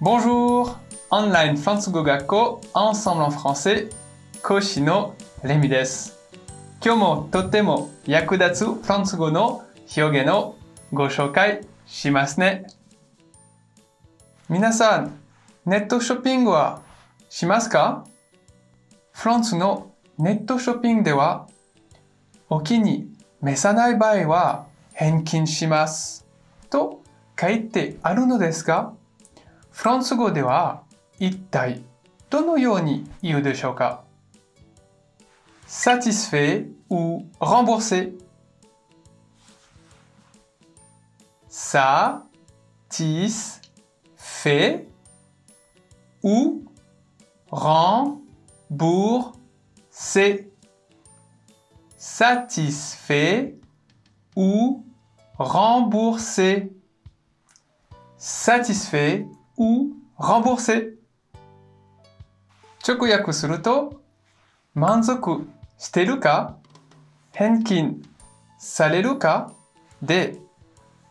Bonjour! オンラインフランス語学校 Ensemble en français 講師のレミです。今日もとても役立つフランス語の表現をご紹介しますね。皆さん、ネットショッピングはしますかフランスのネットショッピングでは、お気に召さない場合は返金しますと書いてあるのですが、フランス語では一体どのように言うでしょうか satisfait ou remboursé satisfait ou remboursé satisfait ou remboursé satisfait ou remboursé 直訳すると満足してるか返金されるかで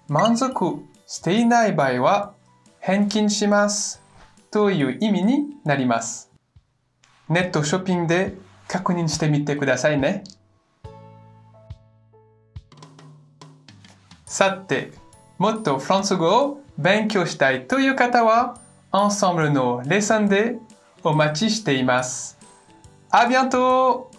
満足していない場合は返金しますという意味になります。ネットショッピングで確認してみてくださいね。さて、もっとフランス語を勉強したいという方は、Ensemble のレッスンでお待ちしています。À bientôt!